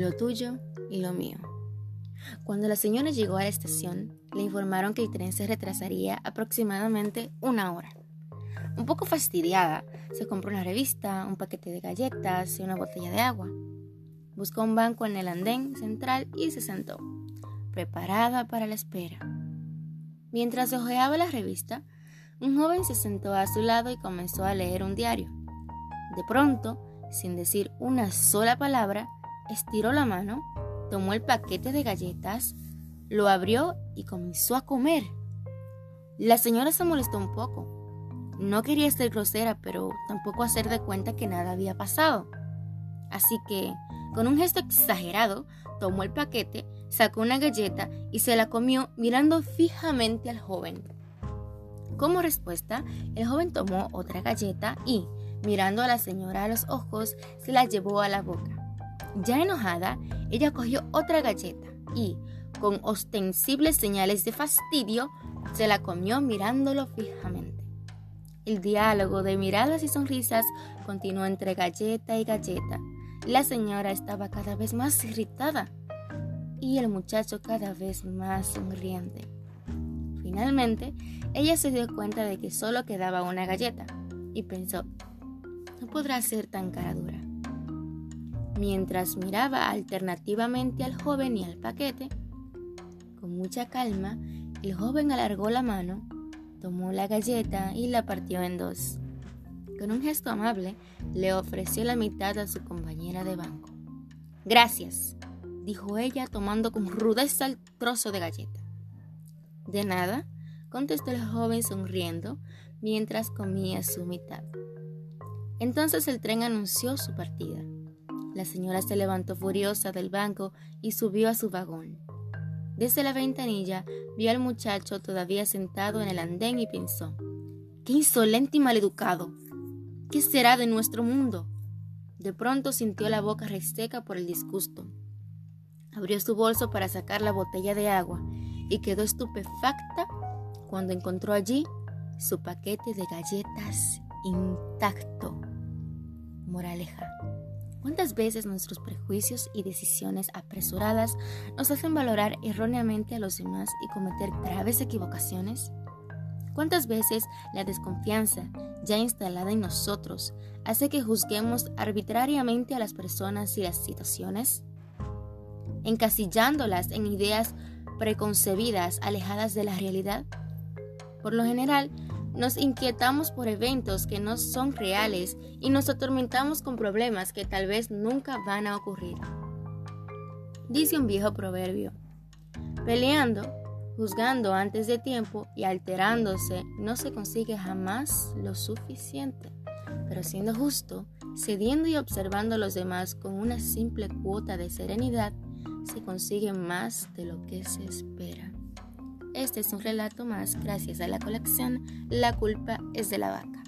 lo tuyo y lo mío. Cuando la señora llegó a la estación, le informaron que el tren se retrasaría aproximadamente una hora. Un poco fastidiada, se compró una revista, un paquete de galletas y una botella de agua. Buscó un banco en el andén central y se sentó, preparada para la espera. Mientras hojeaba la revista, un joven se sentó a su lado y comenzó a leer un diario. De pronto, sin decir una sola palabra, estiró la mano, tomó el paquete de galletas, lo abrió y comenzó a comer. La señora se molestó un poco. No quería ser grosera, pero tampoco hacer de cuenta que nada había pasado. Así que, con un gesto exagerado, tomó el paquete, sacó una galleta y se la comió mirando fijamente al joven. Como respuesta, el joven tomó otra galleta y, mirando a la señora a los ojos, se la llevó a la boca. Ya enojada, ella cogió otra galleta y, con ostensibles señales de fastidio, se la comió mirándolo fijamente. El diálogo de miradas y sonrisas continuó entre galleta y galleta. La señora estaba cada vez más irritada y el muchacho cada vez más sonriente. Finalmente, ella se dio cuenta de que solo quedaba una galleta y pensó, no podrá ser tan cara dura. Mientras miraba alternativamente al joven y al paquete, con mucha calma, el joven alargó la mano, tomó la galleta y la partió en dos. Con un gesto amable, le ofreció la mitad a su compañera de banco. Gracias, dijo ella tomando con rudeza el trozo de galleta. De nada, contestó el joven sonriendo mientras comía su mitad. Entonces el tren anunció su partida. La señora se levantó furiosa del banco y subió a su vagón. Desde la ventanilla vio al muchacho todavía sentado en el andén y pensó, ¡Qué insolente y maleducado! ¿Qué será de nuestro mundo? De pronto sintió la boca reseca por el disgusto. Abrió su bolso para sacar la botella de agua y quedó estupefacta cuando encontró allí su paquete de galletas intacto. Moraleja. ¿Cuántas veces nuestros prejuicios y decisiones apresuradas nos hacen valorar erróneamente a los demás y cometer graves equivocaciones? ¿Cuántas veces la desconfianza ya instalada en nosotros hace que juzguemos arbitrariamente a las personas y las situaciones? Encasillándolas en ideas preconcebidas alejadas de la realidad. Por lo general, nos inquietamos por eventos que no son reales y nos atormentamos con problemas que tal vez nunca van a ocurrir. Dice un viejo proverbio, peleando, juzgando antes de tiempo y alterándose no se consigue jamás lo suficiente, pero siendo justo, cediendo y observando a los demás con una simple cuota de serenidad, se consigue más de lo que se espera. Este es un relato más gracias a la colección La culpa es de la vaca.